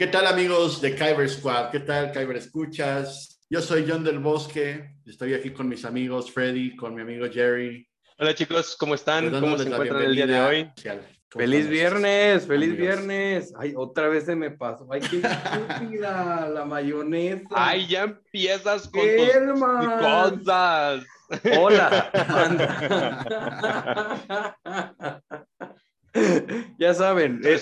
¿Qué tal amigos de Kyber Squad? ¿Qué tal Kyber Escuchas? Yo soy John del Bosque, estoy aquí con mis amigos Freddy, con mi amigo Jerry. Hola chicos, ¿cómo están? ¿Cómo se encuentran el día de hoy? Feliz viernes, feliz viernes. Ay, otra vez se me pasó. Ay, qué estúpida la mayonesa. Ay, ya empiezas con tus cosas. Hola. ya saben, eh,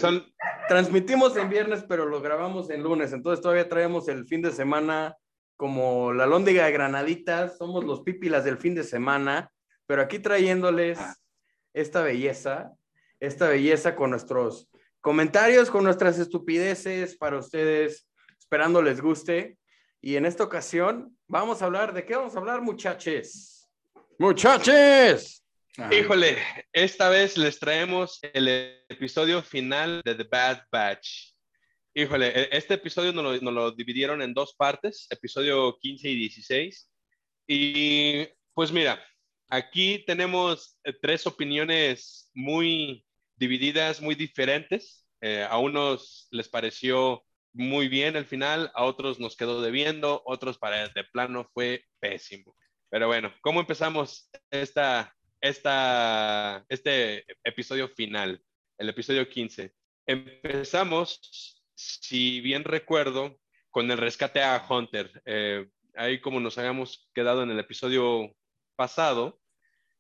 transmitimos en viernes, pero lo grabamos en lunes. Entonces todavía traemos el fin de semana como la lóndiga de granaditas. Somos los pípilas del fin de semana, pero aquí trayéndoles esta belleza esta belleza con nuestros comentarios, con nuestras estupideces para ustedes, esperando les guste. Y en esta ocasión vamos a hablar, ¿de qué vamos a hablar, muchachos? Muchachos. Híjole, esta vez les traemos el episodio final de The Bad Batch. Híjole, e-, este episodio nos lo, lo dividieron en dos partes, episodio 15 y 16. Y pues mira, aquí tenemos eh, tres opiniones muy divididas muy diferentes. Eh, a unos les pareció muy bien el final, a otros nos quedó debiendo, otros para de plano fue pésimo. Pero bueno, ¿cómo empezamos esta, esta, este episodio final, el episodio 15? Empezamos, si bien recuerdo, con el rescate a Hunter. Eh, ahí como nos habíamos quedado en el episodio pasado,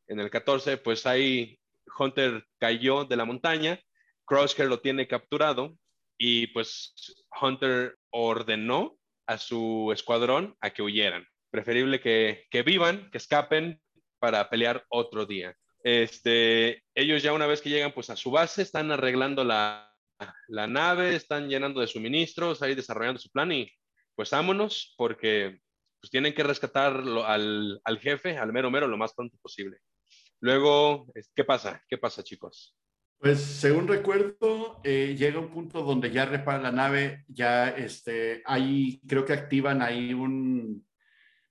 en el 14, pues ahí Hunter cayó de la montaña, Crosshair lo tiene capturado y pues Hunter ordenó a su escuadrón a que huyeran. Preferible que, que vivan, que escapen para pelear otro día. Este, ellos ya una vez que llegan pues a su base, están arreglando la, la nave, están llenando de suministros, ahí desarrollando su plan y pues vámonos porque pues tienen que rescatar al, al, jefe, al mero mero, lo más pronto posible. Luego, ¿qué pasa? ¿Qué pasa, chicos? Pues según recuerdo, eh, llega un punto donde ya repara la nave, ya este, ahí creo que activan ahí un,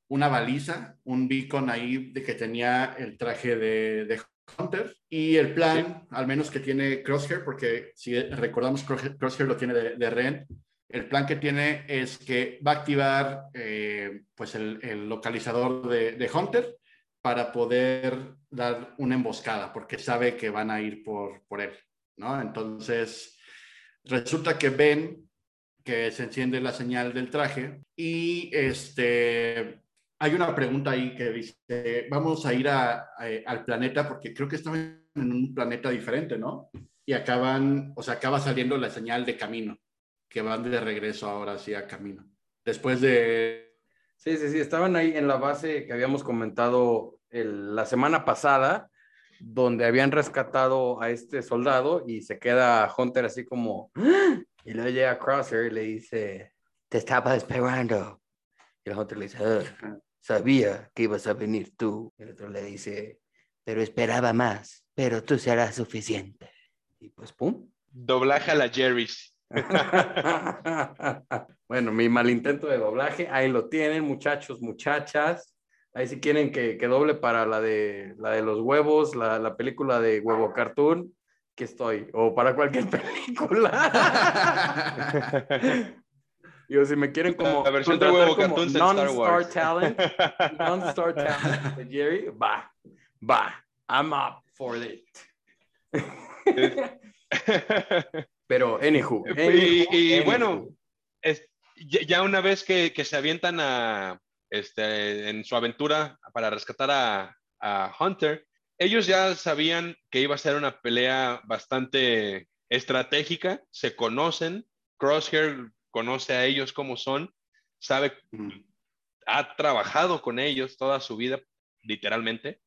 una baliza, un beacon ahí de que tenía el traje de, de Hunter y el plan, al menos que tiene Crosshair, porque si recordamos Crosshair, lo tiene de, Ren, el plan que tiene es que va a activar eh, pues el, el localizador de, de Hunter para poder dar una emboscada, porque sabe que van a ir por, por él, ¿no? Entonces, resulta que ven que se enciende la señal del traje y este, hay una pregunta ahí que dice, vamos a ir a, al planeta porque creo que estaban en un planeta diferente, ¿no? Y acaban, o sea, acaba saliendo la señal de camino, que van de regreso ahora sí a camino. Después de... Sí, sí, sí, estaban ahí en la base que habíamos comentado la semana pasada, donde habían rescatado a este soldado y se queda Hunter así como, ¡Ah!", y luego llega Crosser y le dice, te estaba esperando. Y el Hunter le dice, ah, sabía que ibas a venir tú. El otro le dice, pero esperaba más, pero tú serás suficiente. Y pues, ¡pum! Doblaje a la Jerry's. bueno, mi mal intento de doblaje, ahí lo tienen, muchachos, muchachas. Ahí si quieren que, que, doble para la de, la de los huevos, la, la película de Huevo Cartoon, que estoy. O para cualquier película. Yo, si me quieren como. La versión de Huevo non-star talent. Non-star talent de Jerry, va, va. I'm up for it. Pero, anywho. y, y bueno, es, ya una vez que, que se avientan a este, en su aventura para rescatar a, Hunter, ellos ya sabían que iba a ser una pelea bastante estratégica, se conocen, Crosshair conoce a ellos como son, sabe, ha trabajado con ellos toda su vida, literalmente.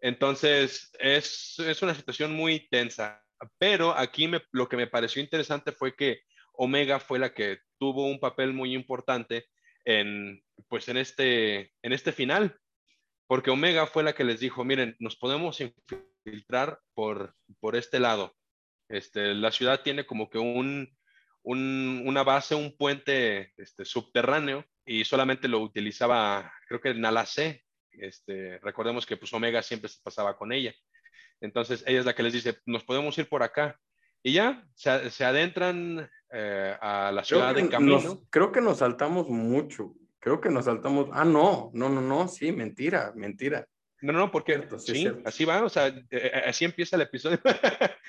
Entonces, es, una situación muy tensa. Pero aquí lo que me pareció interesante fue que Omega fue la que tuvo un papel muy importante en, pues en este, en este final, porque Omega fue la que les dijo, miren, nos podemos infiltrar por, por este lado. Este, la ciudad tiene como que un, un, una base, un puente este, subterráneo y solamente lo utilizaba, creo que Nalacé. Este, recordemos que pues Omega siempre se pasaba con ella. Entonces ella es la que les dice, nos podemos ir por acá. Y ya se, se adentran eh, a la ciudad de camino. creo que nos saltamos mucho. Creo que nos saltamos. Ah, no, no, no, no, sí, mentira, mentira. No, no, porque sí, así va, o sea, eh, eh, así empieza el episodio.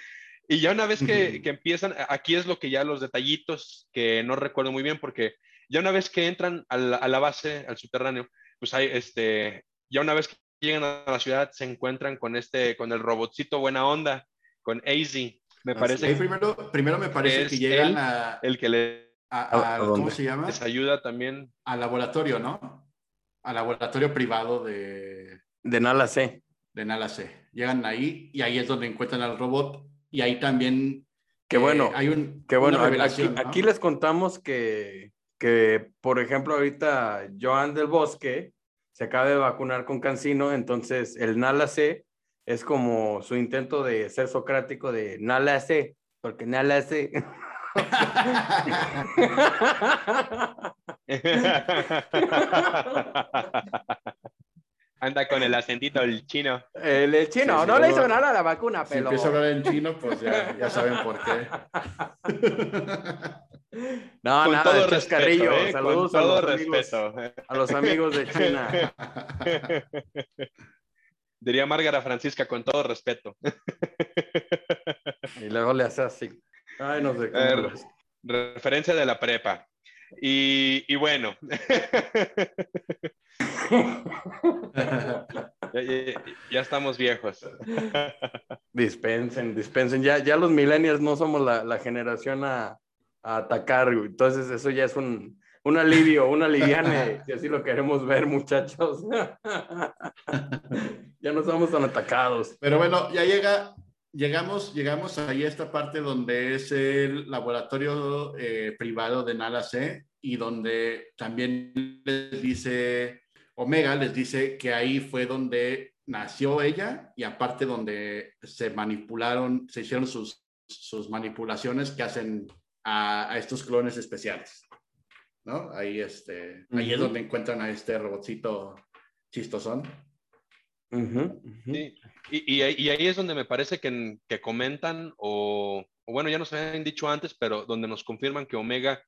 y ya una vez que, que, empiezan, aquí es lo que ya los detallitos que no recuerdo muy bien, porque ya una vez que entran a la, a la base, al subterráneo, pues hay este, ya una vez que llegan a la ciudad se encuentran con este, con el robotcito buena onda, con AZ. Me parece. primero, primero me parece que llegan a. El que le. A, ¿Cómo se llama? Les ayuda también. Al laboratorio, ¿no? Al laboratorio privado de. De Nala C. De Nala C. Llegan ahí y ahí es donde encuentran al robot y ahí también. Que bueno. Eh, hay un. Que bueno, aquí, aquí, les contamos que, que, por ejemplo, ahorita Joan del Bosque se acaba de vacunar con Cancino, entonces el Nala C es como su intento de ser socrático de Nala C, porque Nala C. Anda con el acentito el chino. El, chino, no le hizo nada a la vacuna, pero. Si empieza a hablar en chino, pues ya, ya saben por qué. No, con nada, todo respeto, ¿eh? Saludos a, los amigos, a los amigos de China. Diría Márgara Francisca con todo respeto. Y luego le hace así. Ay, no sé. referencia de la prepa. Y, y bueno. ya, estamos viejos. Dispensen, dispensen. Ya, ya los millennials no somos la, la generación a, a atacar. Entonces eso ya es un, un alivio, un aliviane, si así lo queremos ver, muchachos. ya no somos tan atacados. Pero bueno, ya llega, llegamos, llegamos ahí a esta parte donde es el laboratorio eh, privado de Nala C y donde también les dice, Omega les dice que ahí fue donde nació ella y aparte donde se manipularon, se hicieron sus, sus manipulaciones que hacen a, estos clones especiales. ¿no? Ahí, este, ahí es donde encuentran a este robotcito chistosón. y, y, ahí es donde me parece que, que comentan, o, bueno, ya nos habían dicho antes, pero donde nos confirman que Omega,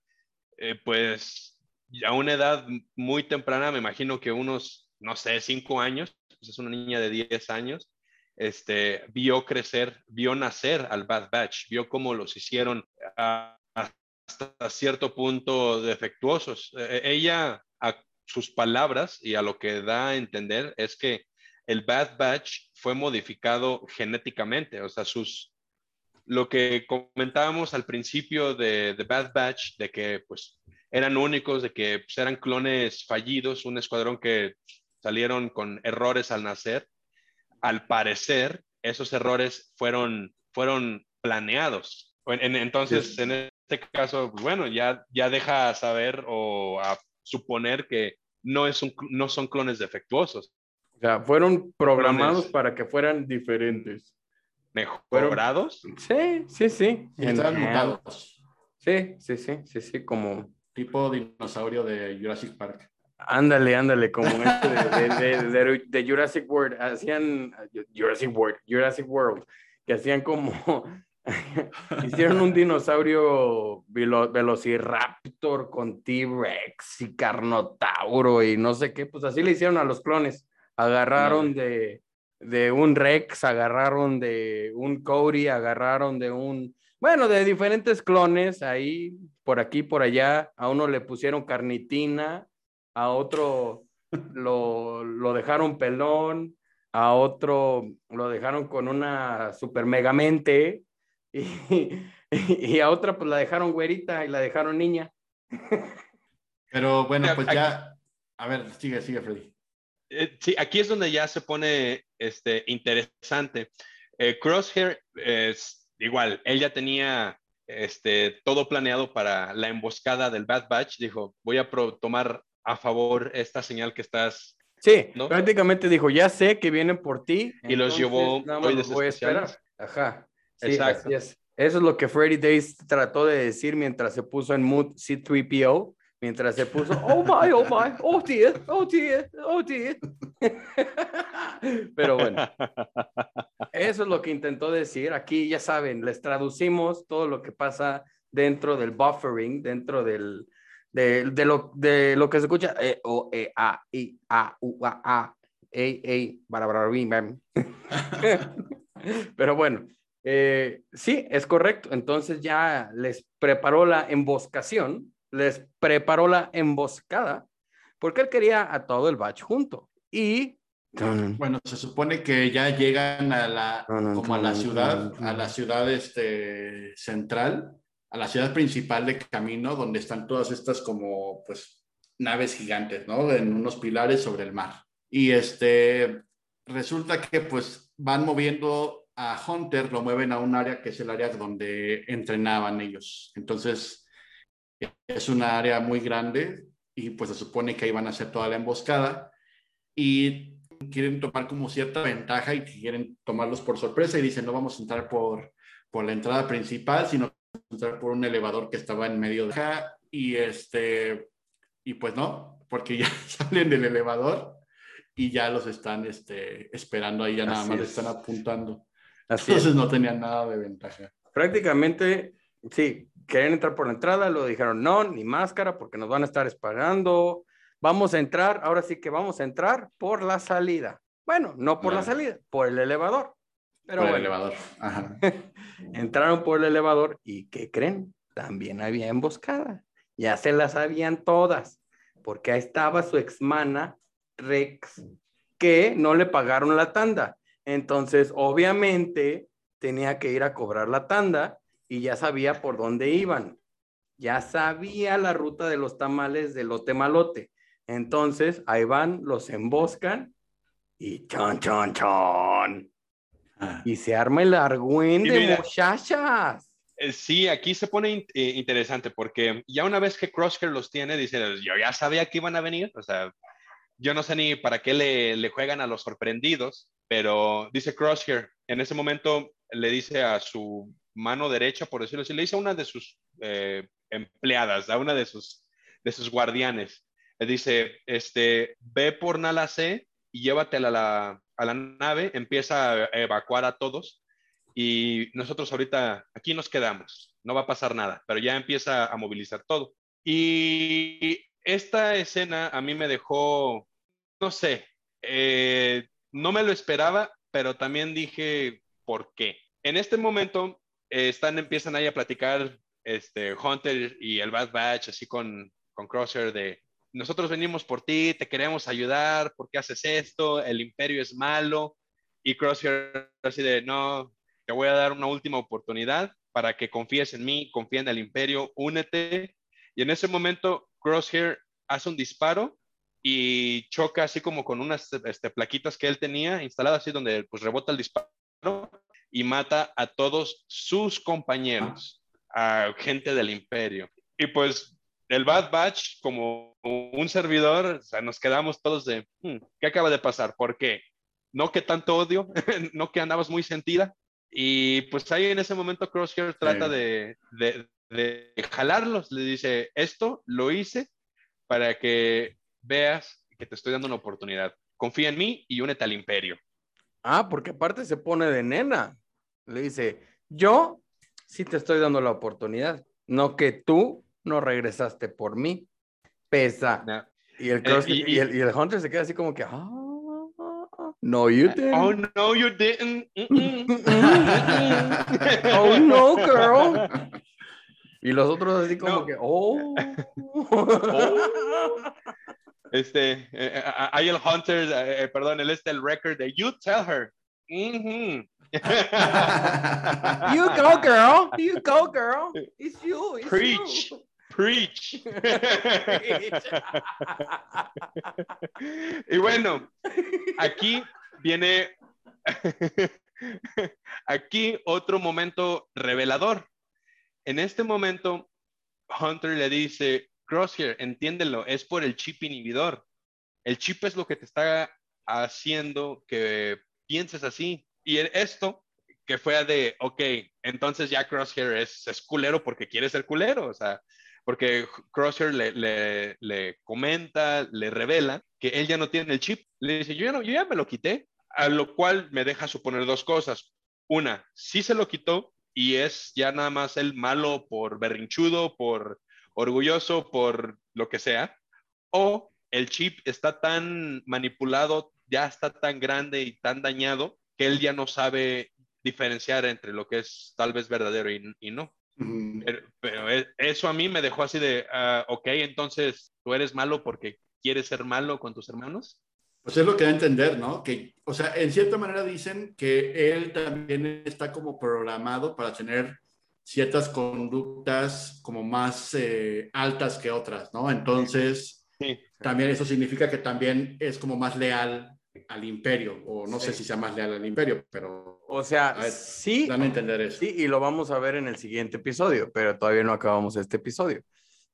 eh, pues a una edad muy temprana, me imagino que unos, no sé, cinco años, pues es una niña de 10 años, este, vio crecer, vio nacer al Bad Batch, vio cómo los hicieron a, hasta cierto punto defectuosos. E, e, ella, a sus palabras y a lo que da a entender es que el Bad Batch fue modificado genéticamente, o sea, sus, lo que comentábamos al principio de The Bad Batch, de que pues eran únicos, de que pues, eran clones fallidos, un escuadrón que salieron con errores al nacer, al parecer esos errores fueron, fueron planeados. entonces, en este caso, pues, bueno, ya, ya deja saber o a suponer que no, es un, no son clones defectuosos. O sea, fueron programados para que fueran diferentes. ¿Mejorados? Sí, sí, sí. Estaban mutados. Sí, sí, sí, sí, sí, como... Tipo dinosaurio de Jurassic Park. Ándale, ándale, como este de, de, de, Jurassic World, hacían Jurassic World, Jurassic World, que hacían como Hicieron un dinosaurio velociraptor con T-Rex y Carnotauro y no sé qué, pues así le hicieron a los clones. Agarraron de, de un Rex, agarraron de un Cody, agarraron de un, bueno, de diferentes clones ahí, por aquí, por allá. A uno le pusieron carnitina, a otro lo, lo dejaron pelón, a otro lo dejaron con una super megamente y, a otra pues la dejaron güerita y la dejaron niña. Pero bueno, pues ya, a ver, sigue, sigue, Freddy. Eh, sí, aquí es donde ya se pone este, interesante. Eh, Crosshair es igual, él ya tenía este, todo planeado para la emboscada del Bad Batch. Dijo, voy a tomar a favor esta señal que estás. Sí, prácticamente dijo, ya sé que vienen por ti. Y los llevó hoy voy a esperar. Ajá. Exacto. Eso es lo que Freddy Days trató de decir mientras se puso en mood C3PO, mientras se puso, oh my, oh my, oh dear, oh dear, oh dear. Pero bueno, eso es lo que intentó decir. Aquí ya saben, les traducimos todo lo que pasa dentro del buffering, dentro del, de, de, lo, de lo que se escucha, e, o, e, a, i, a, u, a, a, e, e, para, Pero bueno, eh, sí, es correcto. Entonces ya les preparó la emboscación, les preparó la emboscada, porque él quería a todo el batch junto. Y bueno, se supone que ya llegan a la, como a la ciudad, a la ciudad este, central, a la ciudad principal de Camino, donde están todas estas como, pues, naves gigantes, ¿no? En unos pilares sobre el mar. Y este, resulta que, pues, van moviendo a Hunter, lo mueven a un área que es el área donde entrenaban ellos. Entonces, es una área muy grande y pues se supone que ahí van a hacer toda la emboscada. Y quieren tomar como cierta ventaja y quieren tomarlos por sorpresa y dicen, no vamos a entrar por, por la entrada principal, sino vamos a entrar por un elevador que estaba en medio de acá y este, y pues no, porque ya salen del elevador y ya los están este, esperando ahí, ya nada más están apuntando. Así Entonces no tenían nada de ventaja. Prácticamente, sí, querían entrar por la entrada, lo dijeron no, ni máscara porque nos van a estar esperando Vamos a entrar, ahora sí que vamos a entrar por la salida. Bueno, no por la salida, por el elevador. Pero por el elevador. Entraron por el elevador y ¿qué creen? También había emboscada. Ya se las sabían todas, porque ahí estaba su exmana Rex, que no le pagaron la tanda. Entonces, obviamente, tenía que ir a cobrar la tanda y ya sabía por dónde iban. Ya sabía la ruta de los tamales de lote malote. Entonces, ahí van, los emboscan y chon, chon, chon. Ah. Y se arma el argüen de muchachas. Eh, sí, aquí se pone eh, interesante porque ya una vez que Crosshair los tiene, dice, yo ya sabía que iban a venir, o sea, yo no sé ni para qué le, le juegan a los sorprendidos, pero dice Crosshair, en ese momento le dice a su mano derecha, por decirlo así, le dice a una de sus eh, empleadas, a una de sus, de sus guardianes, dice, este, ve por Nala C y llévatela a la, a la nave, empieza a evacuar a todos y nosotros ahorita aquí nos quedamos, no va a pasar nada, pero ya empieza a movilizar todo. Y esta escena a mí me dejó, no sé, eh, no me lo esperaba, pero también dije, ¿por qué? En este momento están, empiezan ahí a platicar este, Hunter y el Bad Batch, así con, con Crosshair de, nosotros venimos por ti, te queremos ayudar, ¿por qué haces esto? El imperio es malo. Y Crosshair así de, no, te voy a dar una última oportunidad para que confíes en mí, confía en el imperio, únete. Y en ese momento Crosshair hace un disparo y choca así como con unas este, plaquitas que él tenía instaladas así donde pues rebota el disparo y mata a todos sus compañeros, a gente del imperio. Y pues el Bad Batch, como un servidor, o sea, nos quedamos todos de, hmm, ¿qué acaba de pasar? ¿Por qué? No que tanto odio, no que andabas muy sentida. Y pues ahí en ese momento Crosshair trata de, de, de, jalarlos, le dice, esto lo hice para que veas que te estoy dando una oportunidad. Confía en mí y únete al imperio. Ah, porque aparte se pone de nena. Le dice, yo sí te estoy dando la oportunidad, no que tú no regresaste por mí. Pesa. Y, el eh, y, el, y, el, Hunter se queda así como que, ah, no, you eh, didn't. Oh, no, you didn't. oh, no, girl. Y los otros así como que, oh. oh. Este, eh, hay el Hunter, eh, perdón, el este, el record de You Tell Her. Mm -hmm. You go, girl. You go, girl. It's you. It's Preach. You. Preach. y bueno, aquí viene, aquí otro momento revelador. En este momento, Hunter le dice, Crosshair, entiéndelo, es por el chip inhibidor. El chip es lo que te está haciendo que pienses así. Y esto que fue de, ok, entonces ya Crosshair es, es culero porque quiere ser culero. O sea, porque Crosshair le, le, comenta, le revela que él ya no tiene el chip. Le dice, yo ya, no, yo ya me lo quité, a lo cual me deja suponer dos cosas. Una, sí se lo quitó, y es ya nada más el malo por berrinchudo, por orgulloso, por lo que sea, o el chip está tan manipulado, ya está tan grande y tan dañado que él ya no sabe diferenciar entre lo que es tal vez verdadero y, no. pero, e, eso a mí me dejó así de, uh, ok, entonces tú eres malo porque quieres ser malo con tus hermanos. Pues es lo que da a entender, ¿no? Que, o sea, en cierta manera dicen que él también está como programado para tener ciertas conductas como más eh, altas que otras, ¿no? Entonces, también eso significa que también es como más leal al imperio, o no sé si sea más leal al imperio, pero... O sea, sí. Dan a entender eso. Sí, y lo vamos a ver en el siguiente episodio, pero todavía no acabamos este episodio.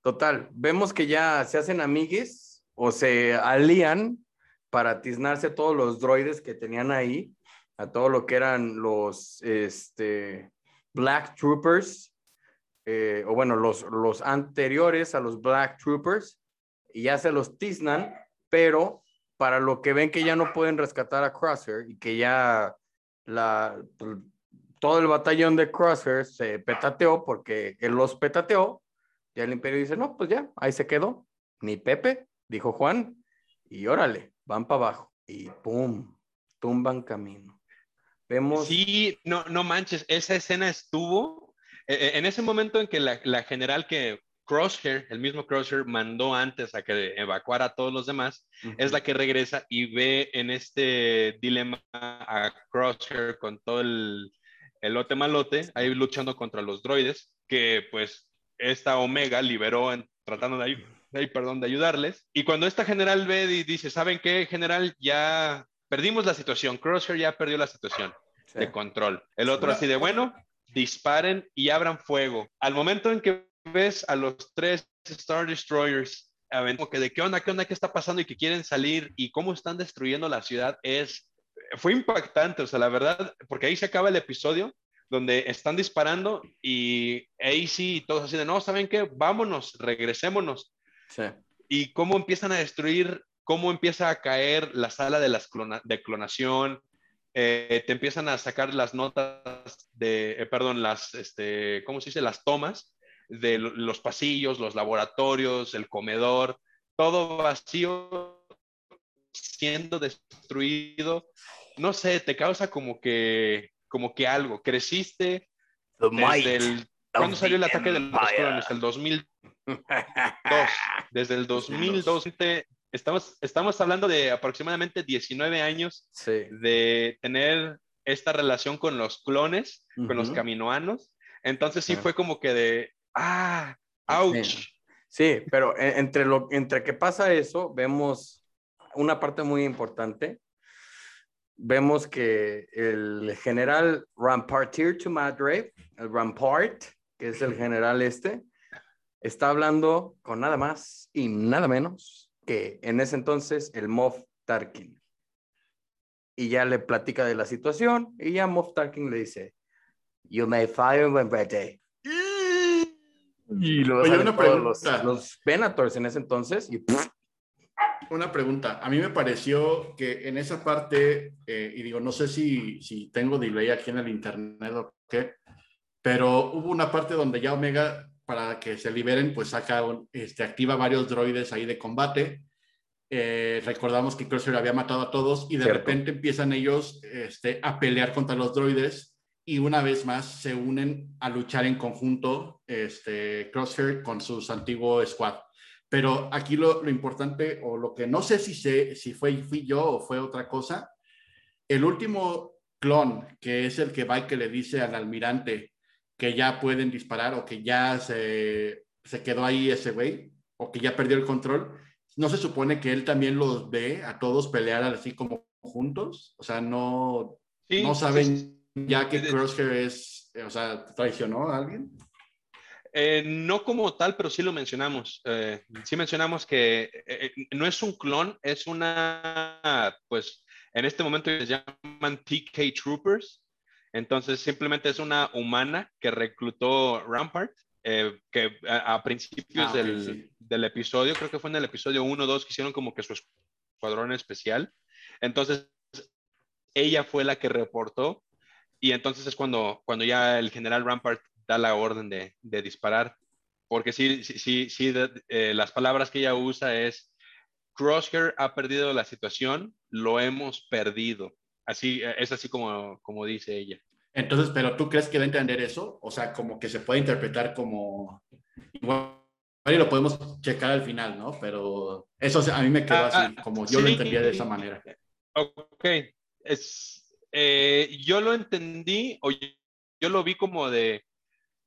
Total, vemos que ya se hacen amigues o se alían para tiznarse todos los droides que tenían ahí, a todo lo que eran los este, Black Troopers, eh, o bueno, los, los anteriores a los Black Troopers, y ya se los tiznan, pero para lo que ven que ya no pueden rescatar a Crosshair y que ya la, todo el batallón de Crosshair se petateó porque él los petateó, ya el imperio dice, no, pues ya, ahí se quedó, ni Pepe, dijo Juan, y órale, van para abajo y ¡pum! Tumban camino. Vemos. Sí, no, no manches, esa escena estuvo eh, eh, en ese momento en que la, la, general que Crosshair, el mismo Crosshair, mandó antes a que evacuara a todos los demás, es la que regresa y ve en este dilema a Crosshair con todo el, el lote malote, ahí luchando contra los droides, que pues esta Omega liberó en, tratando de perdón, de ayudarles. Y cuando esta general ve y dice, ¿saben qué, general? Ya perdimos la situación. Crosshair ya perdió la situación de control. El otro así de, bueno, disparen y abran fuego. Al momento en que ves a los tres Star Destroyers, como que de qué onda, qué onda, qué está pasando y que quieren salir y cómo están destruyendo la ciudad, es, fue impactante, o sea, la verdad, porque ahí se acaba el episodio donde están disparando y AC y todos así de, no, ¿saben qué? Vámonos, regresémonos. Y cómo empiezan a destruir, cómo empieza a caer la sala de, las de clonación, eh, te empiezan a sacar las notas de, eh, perdón, las, este, ¿cómo se dice? Las tomas de los pasillos, los laboratorios, el comedor, todo vacío, siendo destruido. No sé, te causa como que, como que algo. Creciste desde el, ¿Cuándo salió el ataque de los clones? El 2000, Desde el 2002 estamos, estamos hablando de aproximadamente 19 años de tener esta relación con los clones, con los caminoanos. Entonces sí fue como que de, ah, ouch. Sí, pero e, entre, lo, entre que pasa eso, vemos una parte muy importante. Vemos que el general Rampartier to Madrid, el Rampart, que es el general este, está hablando con nada más y nada menos que en ese entonces el Moff Tarkin. Y ya le platica de la situación y ya Moff Tarkin le dice, You may fire when ready. Y lo los, los Venators en ese entonces y una pregunta. A mí me pareció que en esa parte, eh, y digo, no sé si, si tengo delay aquí en el internet o qué, pero hubo una parte donde ya Omega para que se liberen, pues saca, este, activa varios droides ahí de combate. Eh, recordamos que Crosshair había matado a todos y de repente empiezan ellos este, a pelear contra los droides y una vez más se unen a luchar en conjunto este, Crosshair con sus antiguos squad. Pero aquí lo, lo, importante, o lo que no sé si, sé, si fue, fui yo o fue otra cosa, el último clon, que es el que va y que le dice al almirante, que ya pueden disparar o que ya se, se quedó ahí ese güey o que ya perdió el control, ¿no se supone que él también los ve a todos pelear así como juntos? O sea, no, no saben ya que Crosshair es, o sea, traicionó a alguien. Eh, no como tal, pero sí lo mencionamos. Eh, sí mencionamos que eh, no es un clon, es una, pues, en este momento se llaman TK Troopers, entonces, simplemente es una humana que reclutó Rampart, eh, que a, principios ah, del, del, episodio, creo que fue en el episodio 1 o 2, que hicieron como que su escuadrón especial. Entonces, ella fue la que reportó y entonces es cuando, cuando ya el general Rampart da la orden de, de disparar, porque sí, sí, sí, sí eh, las palabras que ella usa es, Crosshair ha perdido la situación, lo hemos perdido. Así, es así como, como dice ella. Entonces, pero tú crees que va a entender eso? O sea, como que se puede interpretar como, igual y lo podemos checar al final, ¿no? Pero eso a mí me quedó ah, así, ah, como yo lo entendía de esa manera. Ok, es, eh, yo lo entendí, o yo lo vi como de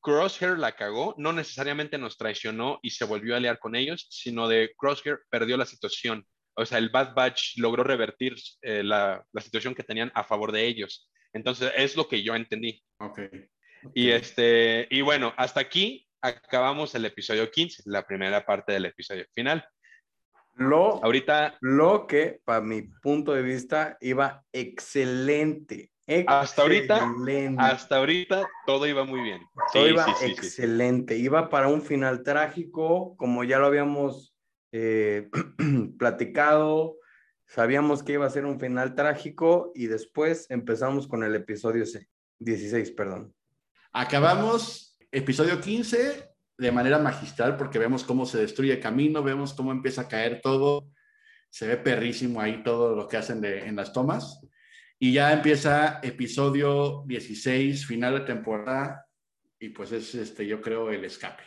Crosshair la cagó, no necesariamente nos traicionó y se volvió a aliar con ellos, sino de Crosshair perdió la situación. O sea, el Bad Batch logró revertir eh, la, la, situación que tenían a favor de ellos. Entonces, es lo que yo entendí. Ok. Y, este, y bueno, hasta aquí acabamos el episodio 15, la primera parte del episodio final. Lo, Ahorita, lo que, para mi punto de vista, iba excelente. Hasta ahorita, hasta ahorita todo iba muy bien. Todo iba excelente. Iba para un final trágico, como ya lo habíamos eh, platicado. Sabíamos que iba a ser un final trágico y después empezamos con el episodio 16, perdón. Acabamos episodio 15 de manera magistral porque vemos cómo se destruye el camino, vemos cómo empieza a caer todo, se ve perrísimo ahí todo lo que hacen en las tomas. Y ya empieza episodio 16, final de temporada, y pues es, este, yo creo, el escape.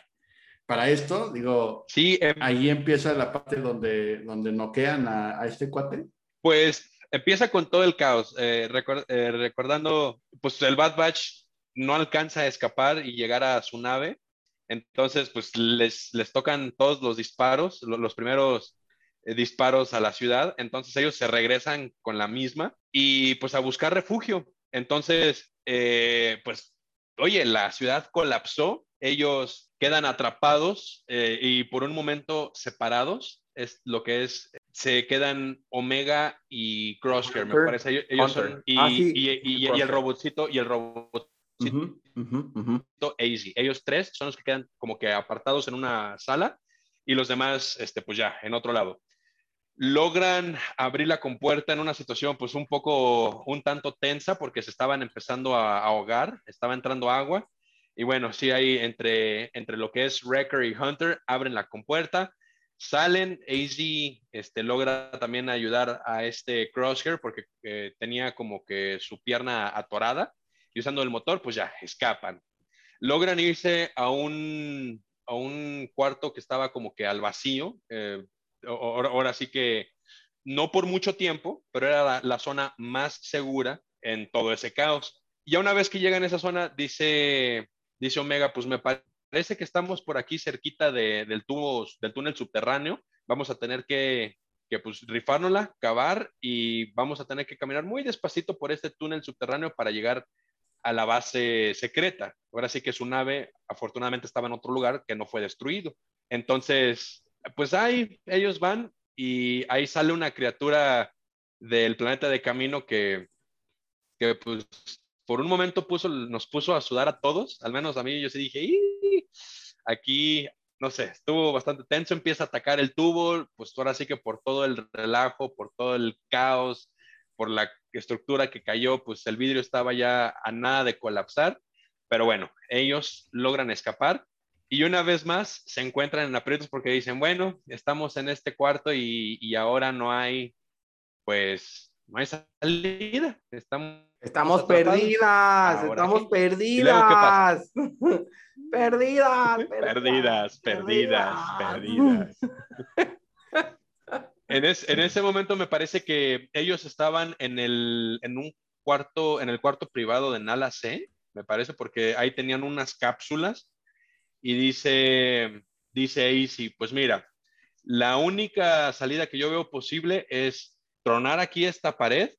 Para esto, digo, sí, em, ahí empieza la parte donde, donde noquean a, a este cuate. Pues empieza con todo el caos, eh, eh, recordando, pues el Bad Batch no alcanza a escapar y llegar a su nave. Entonces, pues les, les tocan todos los disparos, los, primeros eh, disparos a la ciudad. Entonces ellos se regresan con la misma y pues a buscar refugio. Entonces, eh, pues, oye, la ciudad colapsó, ellos quedan atrapados eh, y por un momento separados. Es lo que es, se quedan Omega y Crosshair, me parece. Ellos son, y, ah, y, y, el robotcito y el robot ellos tres son los que quedan como que apartados en una sala y los demás, este, pues ya, en otro lado. Logran abrir la compuerta en una situación pues un poco, un tanto tensa porque se estaban empezando a, ahogar, estaba entrando agua. Y bueno, sí, ahí entre, entre lo que es Wrecker y Hunter abren la compuerta, salen, AZ este, logra también ayudar a este Crosshair porque eh, tenía como que su pierna atorada y usando el motor, pues ya, escapan. Logran irse a un, a un cuarto que estaba como que al vacío. Eh, ahora, sí que no por mucho tiempo, pero era la, zona más segura en todo ese caos. Y una vez que llegan a esa zona, dice, dice Omega, pues me parece que estamos por aquí cerquita del, tubo, del túnel subterráneo. Vamos a tener que, que pues rifárnosla, cavar y vamos a tener que caminar muy despacito por este túnel subterráneo para llegar a la base secreta. Ahora sí que su nave afortunadamente estaba en otro lugar que no fue destruido. Entonces, pues ahí ellos van y ahí sale una criatura del planeta de camino que, que pues por un momento nos puso a sudar a todos, al menos a mí yo sí dije, aquí, no sé, estuvo bastante tenso, empieza a atacar el tubo, pues ahora sí que por todo el relajo, por todo el caos, por la estructura que cayó, pues el vidrio estaba ya a nada de colapsar, pero bueno, ellos logran escapar y una vez más se encuentran en aprietos porque dicen, bueno, estamos en este cuarto y, ahora no hay, pues, no hay salida. Estamos, estamos perdidas, estamos perdidas. perdidas. Perdidas, perdidas, perdidas. En, ese momento me parece que ellos estaban en, el, en un cuarto, en el cuarto privado de Nala C, me parece, porque ahí tenían unas cápsulas y dice, dice Easy, pues mira, la única salida que yo veo posible es tronar aquí esta pared,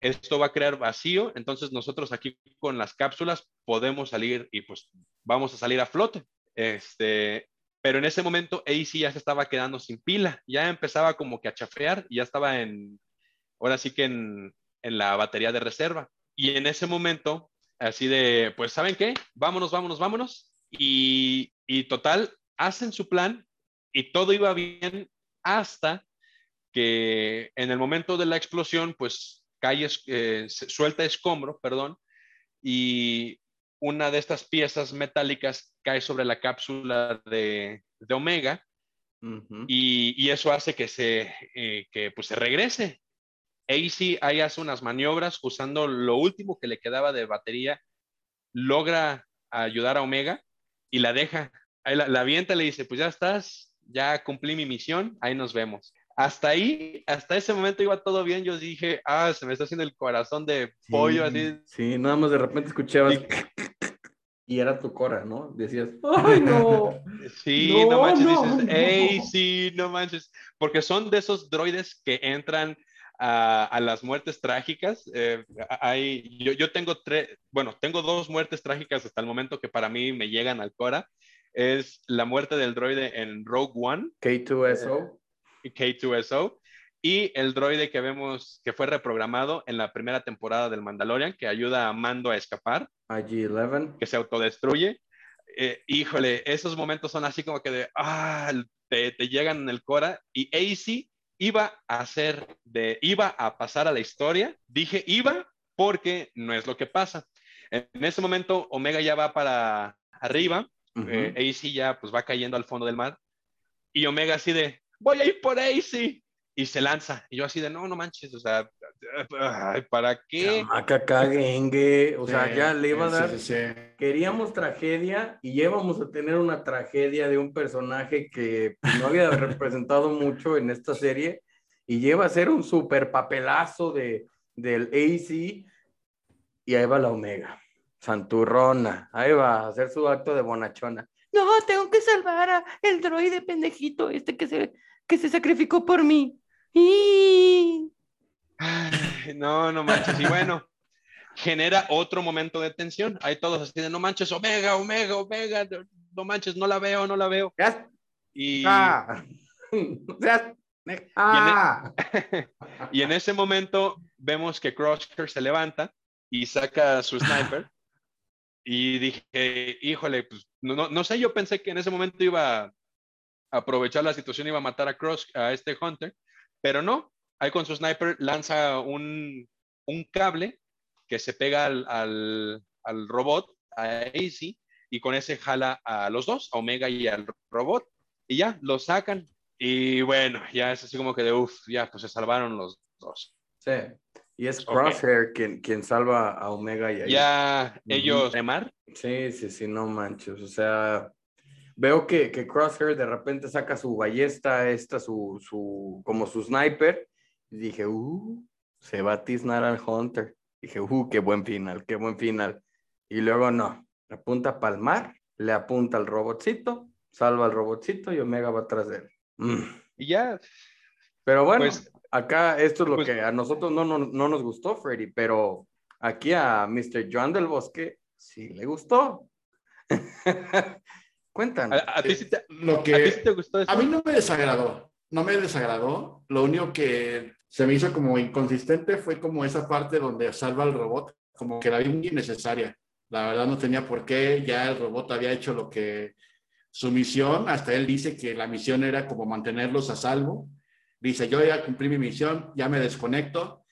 esto va a crear vacío, entonces nosotros aquí con las cápsulas podemos salir y pues vamos a salir a flote. Este, pero en ese momento AC ya se estaba quedando sin pila, ya empezaba como que a chafear, ya estaba en, ahora sí que en, en la batería de reserva. Y en ese momento, así de, pues, ¿saben qué? Vámonos, vámonos, vámonos. Y, y total, hacen su plan y todo iba bien hasta que en el momento de la explosión, pues cae, eh, suelta escombro, perdón, y una de estas piezas metálicas cae sobre la cápsula de, Omega y, eso hace que se, eh, que, pues, se regrese. AC ahí hace unas maniobras usando lo último que le quedaba de batería, logra ayudar a Omega y la deja. Ahí la, la avienta y le dice, pues ya estás, ya cumplí mi misión, ahí nos vemos hasta ahí, hasta ese momento iba todo bien. Yo dije, ah, se me está haciendo el corazón de pollo, así. Sí, nada más de repente escuchabas. Y, era tu cora, ¿no? Decías, ¡ay, no! Sí, no, manches, dices, ¡ey, sí, no manches! Porque son de esos droides que entran a, las muertes trágicas. Eh, hay, yo, yo tengo tres, bueno, tengo dos muertes trágicas hasta el momento que para mí me llegan al Cora. Es la muerte del droide en Rogue One. K2SO. K2SO, y el droide que vemos que fue reprogramado en la primera temporada del Mandalorian, que ayuda a Mando a escapar. IG-11. Que se autodestruye. Eh, híjole, esos momentos son así como que de, ah, te, llegan en el Cora, y AC iba a hacer de, iba a pasar a la historia. Dije iba porque no es lo que pasa. En, ese momento, Omega ya va para arriba, eh, AC ya pues va cayendo al fondo del mar, y Omega así de, voy a ir por sí. Y se lanza. Y yo así de, no, no manches, o sea, ¿para qué? Chamaca caguengue, o sea, ya le iba a dar. Queríamos tragedia y llevamos a tener una tragedia de un personaje que no había representado mucho en esta serie y lleva a ser un super papelazo de, del AC y ahí va la Omega, santurrona, ahí va a hacer su acto de bonachona. No, tengo que salvar a el droide pendejito este que se que se sacrificó por mí. Y... no, no manches. Y bueno, genera otro momento de tensión. Hay todos así de no manches, Omega, Omega, Omega, no, manches, no la veo, no la veo. Y... Ah. Ah. Y, en, ese momento vemos que Crosshair se levanta y saca su sniper. Y dije, híjole, pues no, no, sé, yo pensé que en ese momento iba aprovechar la situación y iba a matar a Cross, a este Hunter, pero no, ahí con su sniper lanza un, un cable que se pega al, al, robot, a AC, y con ese jala a los dos, a Omega y al robot, y ya, lo sacan, y bueno, ya es así como que de uff, ya, pues se salvaron los dos. Sí, y es Crosshair quien, quien salva a Omega y a Ya, ellos, remar. Sí, sí, sí, no manches, o sea, veo que, que, Crosshair de repente saca su ballesta, esta, su, su, como su sniper, y dije, uh, se va a tiznar al Hunter. dije, uh, qué buen final, qué buen final. Y luego no, apunta a palmar, le apunta al robotcito, salva al robotcito y Omega va atrás de él. Mm. Y ya. Pero bueno, pues, acá esto es lo pues que a nosotros no, no, no, nos gustó, Freddy, pero aquí a Mr. Joan del Bosque sí le gustó. Cuéntanos. ¿A, ti sí te, lo que, ¿a te gustó A mí no me desagradó, no me desagradó. Lo único que se me hizo como inconsistente fue como esa parte donde salva al robot, como que la vi muy innecesaria. La verdad no tenía por qué, ya el robot había hecho lo que su misión, hasta él dice que la misión era como mantenerlos a salvo. Dice, yo ya cumplí mi misión, ya me desconecto.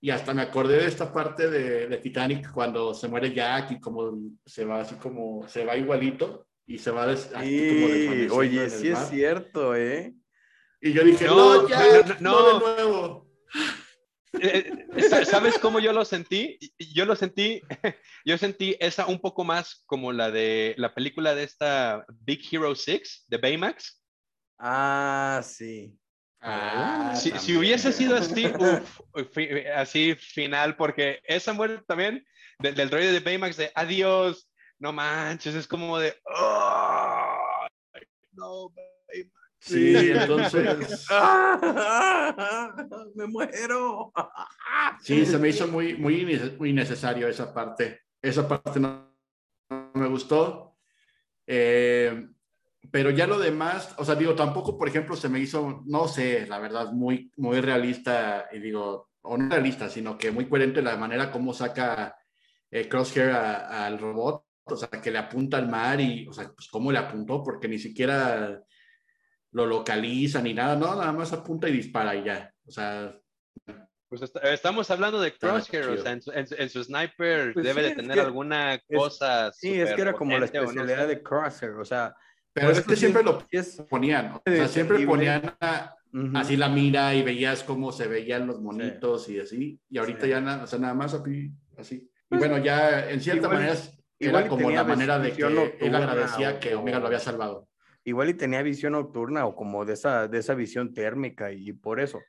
Y hasta me acordé de esta parte de, de Titanic cuando se muere Jack y como se va así como, se va igualito y se va des, sí, Oye, sí es cierto, ¿eh? Y yo dije, no, ya, no, de nuevo. Eh, eh, ¿Sabes cómo yo lo sentí? Yo lo sentí, yo sentí esa un poco más como la de la película de esta Big Hero 6 de Baymax. Ah, sí. Ah, si, si, hubiese sido así, así final, porque esa muerte también del, del droide de Baymax de adiós, no manches, es como de, no, Sí, entonces. ¡Me muero! Sí, se me hizo muy, muy, muy necesario esa parte. Esa parte no, me gustó. Eh, pero ya lo demás, o sea, digo, tampoco, por ejemplo, se me hizo, no sé, la verdad, muy, muy realista, y digo, o no realista, sino que muy coherente la manera como saca eh, Crosshair al robot o sea, que le apunta al mar y, o sea, pues cómo le apuntó, porque ni siquiera lo localiza ni nada, no, nada más apunta y dispara y ya, o sea. Pues estamos hablando de Crosshair, o sea, en su, sniper pues debe de tener alguna cosa. Sí, es que era como la especialidad de Crosshair, o sea. Pero es que siempre lo ponían, o sea, siempre ponían así la mira y veías cómo se veían los monitos y así, y ahorita ya nada, o sea, nada más así. así. Y bueno, ya en cierta manera era como la manera de que él agradecía que Omega lo había salvado. Igual y tenía visión nocturna o como de esa, de esa visión térmica y por eso.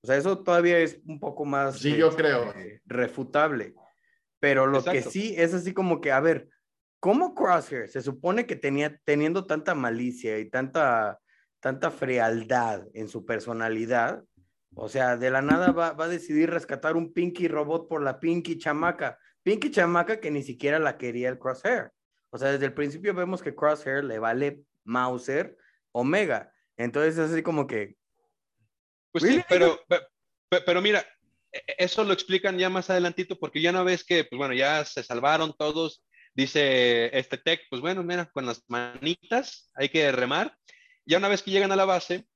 O sea, eso todavía es un poco más. Sí, yo creo. Este, refutable. Pero lo que sí es así como que, a ver, ¿cómo Crosshair se supone que tenía, teniendo tanta malicia y tanta, tanta frialdad en su personalidad, o sea, de la nada va, va, a decidir rescatar un Pinky robot por la Pinky chamaca. Pinky chamaca que ni siquiera la quería el Crosshair. O sea, desde el principio vemos que Crosshair le vale Mauser Omega. Entonces es así como que, pues sí, pero, pero, mira, e, e, eso lo explican ya más adelantito porque ya una vez que, pues bueno, ya se salvaron todos, dice este tech, pues bueno, mira, con las manitas hay que remar. Ya una vez que llegan a la base,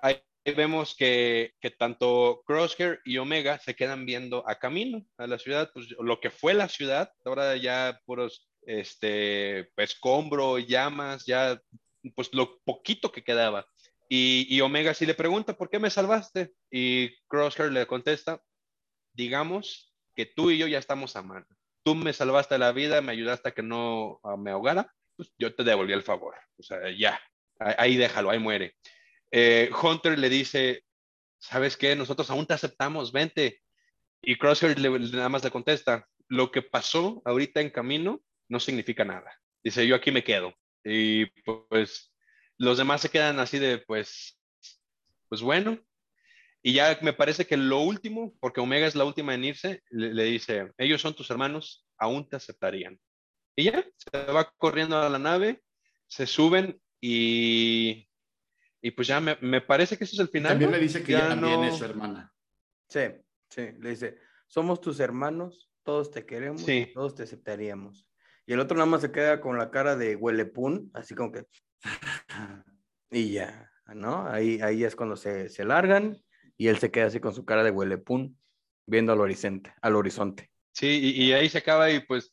ahí vemos que, que tanto Crosshair y Omega se quedan viendo a camino a la ciudad, pues lo que fue la ciudad, ahora ya puros, este, escombro, llamas, ya, pues lo poquito que quedaba. Y, Omega sí le pregunta, ¿por qué me salvaste? Y Crosshair le contesta, digamos que tú y yo ya estamos a mano. Tú me salvaste la vida, me ayudaste a que no me ahogara, pues yo te devolví el favor. O sea, ya, ahí déjalo, ahí muere. Eh, Hunter le dice, ¿sabes qué? Nosotros aún te aceptamos, vente. Y Crosshair le, nada más le contesta, lo que pasó ahorita en camino no significa nada. Dice, yo aquí me quedo. Y pues los demás se quedan así de, pues, pues bueno. Y ya me parece que lo último, porque Omega es la última en irse, le, dice, ellos son tus hermanos, aún te aceptarían. Y ya, se va corriendo a la nave, se suben y, y pues ya me, me parece que eso es el final. También le dice que ya también es su hermana. Sí, sí, le dice, somos tus hermanos, todos te queremos, todos te aceptaríamos. Y el otro nada más se queda con la cara de huelepún, así como que, y ya, ¿no? Ahí, ahí es cuando se, se largan y él se queda así con su cara de huelepún, viendo al horizonte, al horizonte. Sí, y, ahí se acaba y pues,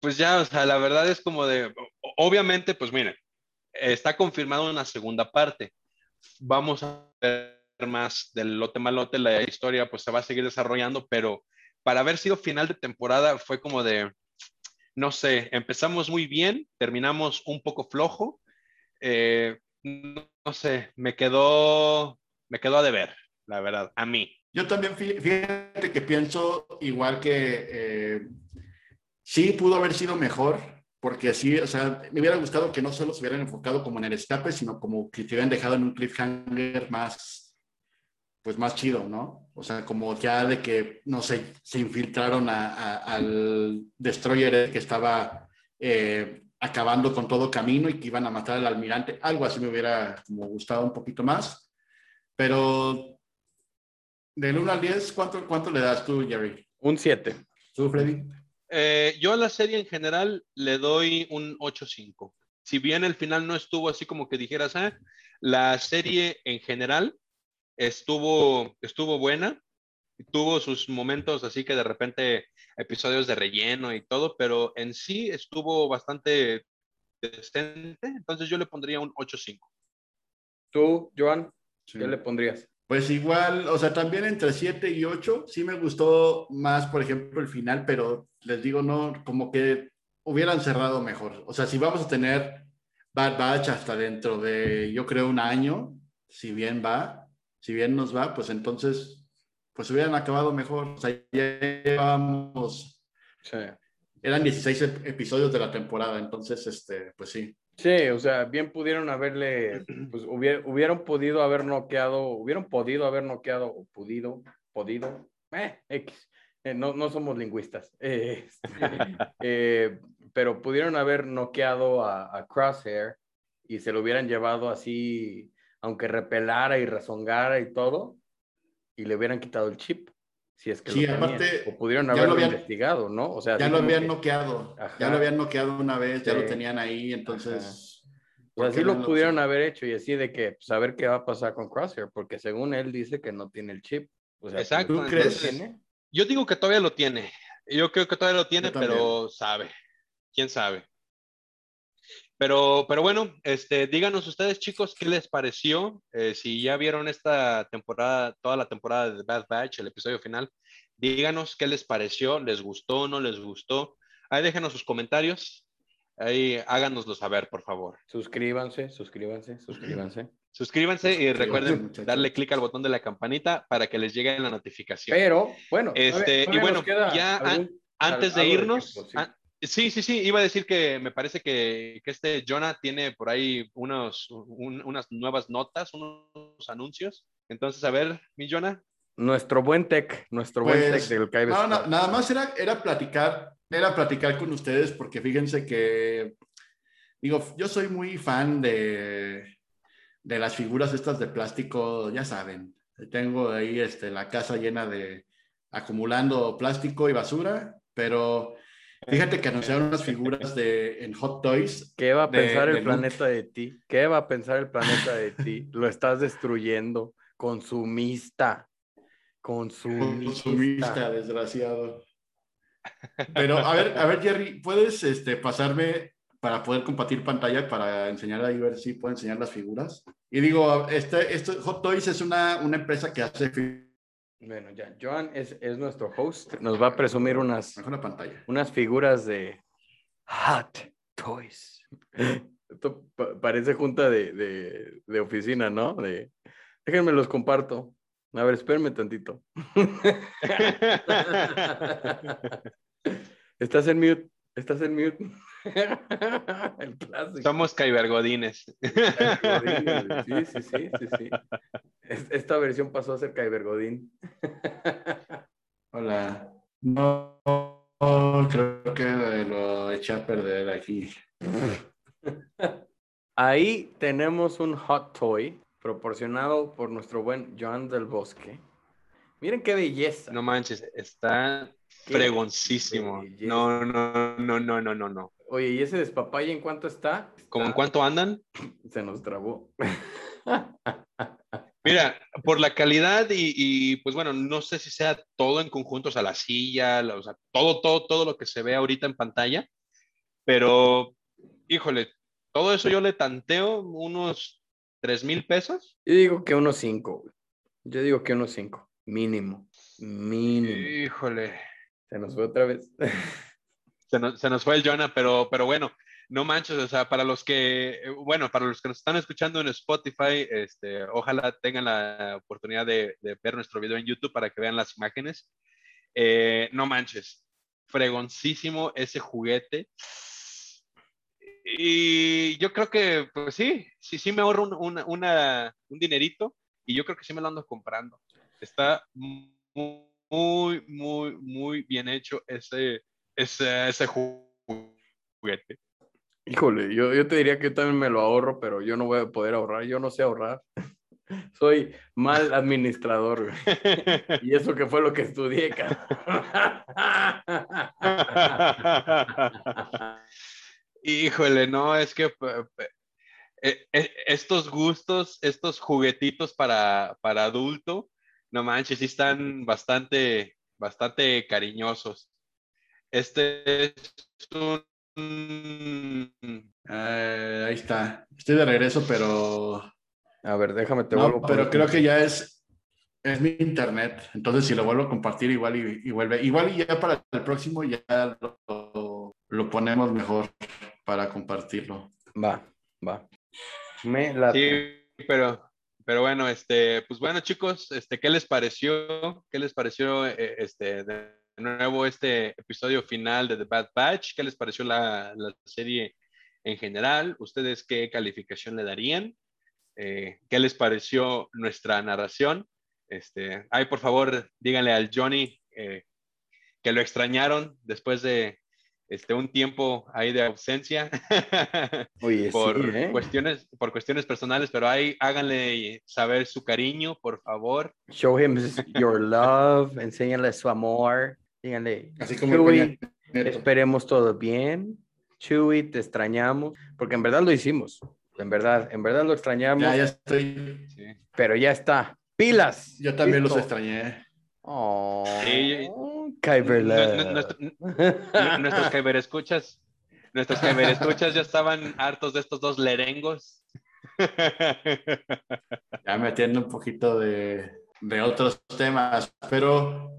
pues ya, o sea, la verdad es como de, obviamente, pues miren, está confirmado una segunda parte. Vamos a ver más del lote malote, la historia pues se va a seguir desarrollando, pero para haber sido final de temporada fue como de, no sé, empezamos muy bien, terminamos un poco flojo eh, no, sé, me quedó, me quedó a deber, la verdad, a mí. Yo también, fíjate que pienso igual que eh, sí pudo haber sido mejor, porque sí, o sea, me hubiera gustado que no solo se hubieran enfocado como en el escape, sino como que se hubieran dejado en un cliffhanger más, pues más chido, ¿no? O sea, como ya de que, no sé, se infiltraron al destroyer que estaba eh, acabando con todo camino y que iban a matar al almirante. Algo así me hubiera como gustado un poquito más. Pero del 1 al 10, ¿cuánto, cuánto le das tú, Jerry? Un 7. ¿Tú, Freddy? Eh, yo a la serie en general le doy un 8-5. Si bien el final no estuvo así como que dijeras, ah, la serie en general estuvo, estuvo buena, tuvo sus momentos así que de repente episodios de relleno y todo, pero en sí estuvo bastante decente, entonces yo le pondría un 8-5. ¿Tú, Joan? ¿Qué le pondrías? Pues igual, o sea, también entre 7 y 8, sí me gustó más, por ejemplo, el final, pero les digo, no, como que hubieran cerrado mejor. O sea, si vamos a tener Bad Batch hasta dentro de, yo creo, un año, si bien va, si bien nos va, pues entonces pues hubieran acabado mejor. O sea, llevamos. Eran 16 episodios de la temporada, entonces, este, pues sí. Sí, o sea, bien pudieron haberle, pues hubieran podido haber noqueado, hubieran podido haber noqueado, o pudido, podido, eh, X. Eh, no, no somos lingüistas, eh, eh, pero pudieron haber noqueado a, a, Crosshair y se lo hubieran llevado así, aunque repelara y rezongara y todo, y le hubieran quitado el chip. Si es que sí, aparte, o pudieron haberlo investigado, ¿no? O sea, ya lo habían noqueado, ya lo habían noqueado una vez, ya lo tenían ahí, entonces. O sea, sí lo pudieron haber hecho y así de que saber pues, qué va a pasar con Crosshair, porque según él dice que no tiene el chip. Exacto. ¿Tú crees? Yo digo que todavía lo tiene. Yo creo que todavía lo tiene, pero sabe. ¿Quién sabe? Pero, pero bueno, este, díganos ustedes, chicos, ¿qué les pareció? Eh, si ya vieron esta temporada, toda la temporada de Bad Batch, el episodio final, díganos qué les pareció, les gustó, o no les gustó. Ahí déjenos sus comentarios. Ahí háganoslo saber, por favor. Suscríbanse, suscríbanse, suscríbanse. Suscríbanse y recuerden darle clic al botón de la campanita para que les llegue la notificación. Pero, bueno, este, y bueno, ya antes de irnos, sí. Sí. sí, iba a decir que me parece que, que este Jonah tiene por ahí unos, unas nuevas notas, unos anuncios. Entonces, a ver, mi Jonah. Nuestro buen tech, nuestro buen tech pues, del. No, no, nada más era, era platicar, era platicar con ustedes porque fíjense que, digo, yo soy muy fan de, de las figuras estas de plástico, ya saben, tengo ahí este, la casa llena de acumulando plástico y basura, pero fíjate que anunciaron unas figuras de, en Hot Toys. ¿Qué va a pensar el planeta de ti? ¿Qué va a pensar el planeta de ti? Lo estás destruyendo, consumista, consumista. Consumista, desgraciado. Pero a ver, a ver, Jerry, ¿puedes este, pasarme para poder compartir pantalla para enseñar ahí, ver si puedo enseñar las figuras. Y digo, este, esto, Hot Toys es una, una empresa que hace... Bueno, ya, Joan es, es nuestro host. Nos va a presumir unas, una pantalla. unas figuras de Hot Toys. Esto parece junta de, de, de, oficina, ¿no? De, déjenme los comparto. A ver, espérenme tantito. Estás en mute. Estás en mute. El clásico. Somos caibergodines. Sí, sí, sí, sí, sí. Esta versión pasó a ser caibergodín. Hola. No, creo que lo eché a perder aquí. Ahí tenemos un hot toy proporcionado por nuestro buen Joan del Bosque. Miren qué belleza. No manches, está Fregoncísimo. No, no, no, no, no, no, no. Oye, ¿y ese despapalle en cuánto está? ¿Cómo en cuánto andan? Se nos trabó. Mira, por la calidad y, pues bueno, no sé si sea todo en conjunto, o sea, la silla, o sea, todo, todo, todo lo que se ve ahorita en pantalla, pero, híjole, todo eso yo le tanteo unos tres mil pesos. Yo digo que unos cinco, yo digo que unos cinco, mínimo, mínimo. Híjole. Se nos fue otra vez. se, nos, fue el Jonah, pero, pero bueno, no manches, o sea, para los que, bueno, para los que nos están escuchando en Spotify, este, ojalá tengan la oportunidad de, ver nuestro video en YouTube para que vean las imágenes. Eh, no manches, fregoncísimo ese juguete. Y yo creo que, pues sí, sí, sí me ahorro un, un dinerito y yo creo que sí me lo ando comprando. Está muy, muy, muy bien hecho ese, ese, ese juguete. Híjole, yo, yo te diría que yo también me lo ahorro, pero yo no voy a poder ahorrar, yo no sé ahorrar. Soy mal administrador. y eso que fue lo que estudié. Híjole, no, es que e, e, estos gustos, estos juguetitos para, para adulto, no manches, sí están bastante, bastante cariñosos. Este es un... Eh, ahí está. Estoy de regreso, pero... A ver, déjame te vuelvo. Pero creo que ya es, es mi internet. Entonces, si lo vuelvo a compartir, igual y, vuelve. Igual y ya para el próximo ya lo, lo, ponemos mejor para compartirlo. Va, va. Me la... Sí, pero pero bueno, este, pues bueno, chicos, este, ¿qué les pareció? ¿Qué les pareció eh, este, de nuevo este episodio final de The Bad Batch? ¿Qué les pareció la, la serie en general? ¿Ustedes qué calificación le darían? Eh, ¿Qué les pareció nuestra narración? Este, ay, por favor, díganle al Johnny eh, que lo extrañaron después de este, un tiempo ahí de ausencia por, ¿eh? cuestiones, por cuestiones personales, pero ahí háganle saber su cariño, por favor. Show him your love, enséñale su amor, díganle, Así como esperemos todo bien, Chewy, te extrañamos, porque en verdad lo hicimos, en verdad, en verdad lo extrañamos. Ya, ya estoy. Pero ya está, pilas. Yo también los extrañé. Oh, Sí. Kyber nuestro- Nuestros Kyber escuchas, nuestros Kyber escuchas ya estaban hartos de estos dos lerengos. ya metiendo un poquito de, de otros temas, pero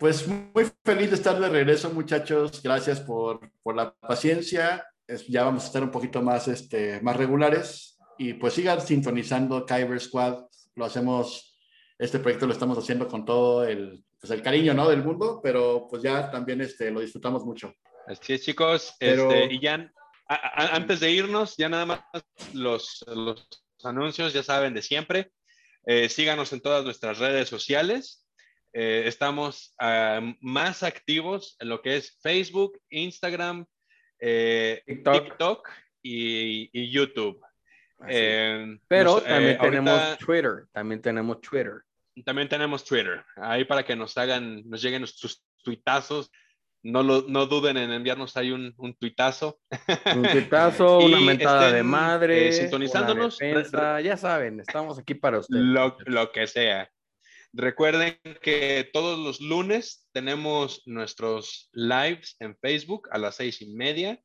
pues muy feliz de estar de regreso, muchachos. Gracias por, por la paciencia. Es- ya vamos a estar un poquito más, este, más regulares y pues sigan sintonizando Kyber Squad. Lo hacemos, este proyecto lo estamos haciendo con todo el, pues, el cariño ¿no? del mundo, pero pues ya también este, lo disfrutamos mucho. Así es, chicos. Pero- Este, y ya, a- a- antes de irnos, ya nada más los, los anuncios, ya saben, de siempre. Eh, síganos en todas nuestras redes sociales. Eh, estamos ah, más activos en lo que es Facebook, Instagram, eh, TikTok. TikTok y, y YouTube. Eh, Pero nos- también tenemos ahorita Twitter. También tenemos Twitter. también tenemos Twitter. Ahí para que nos hagan, nos lleguen sus tuitazos. No, lo, no duden en enviarnos ahí un, un tuitazo. Un tuitazo, una mentada de madre, sintonizándonos. defensa, ya saben, estamos aquí para ustedes. lo, lo que sea. Recuerden que todos los lunes tenemos nuestros lives en Facebook a las seis y media.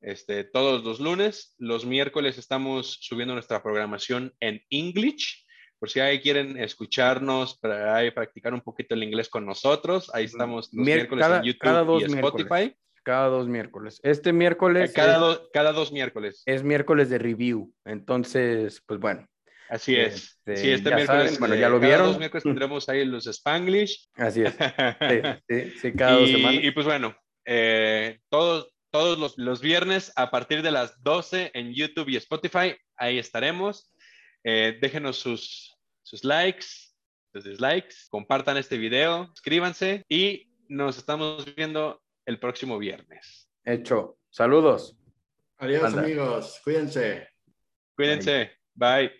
Este, todos los lunes. Los miércoles estamos subiendo nuestra programación en English. Por si ahí quieren escucharnos, para ahí practicar un poquito el inglés con nosotros, ahí estamos los Mier- miércoles cada- en YouTube cada dos y Spotify. miércoles. Cada dos miércoles. Este miércoles Cada, es, do- cada dos miércoles. es miércoles de review. Entonces, pues bueno, Así es. Este, sí, este ya miércoles. saben, bueno, ya lo cada vieron. dos miércoles tendremos ahí los Spanglish. así es. Sí, sí, sí, cada dos y, semanas. y, pues bueno, eh, todos, todos los, los viernes a partir de las 12 en YouTube y Spotify, ahí estaremos. Eh, déjenos sus, sus likes, sus dislikes, compartan este video, suscríbanse y nos estamos viendo el próximo viernes. Hecho. Saludos. Adiós Anda. amigos, cuídense. Cuídense. Bye.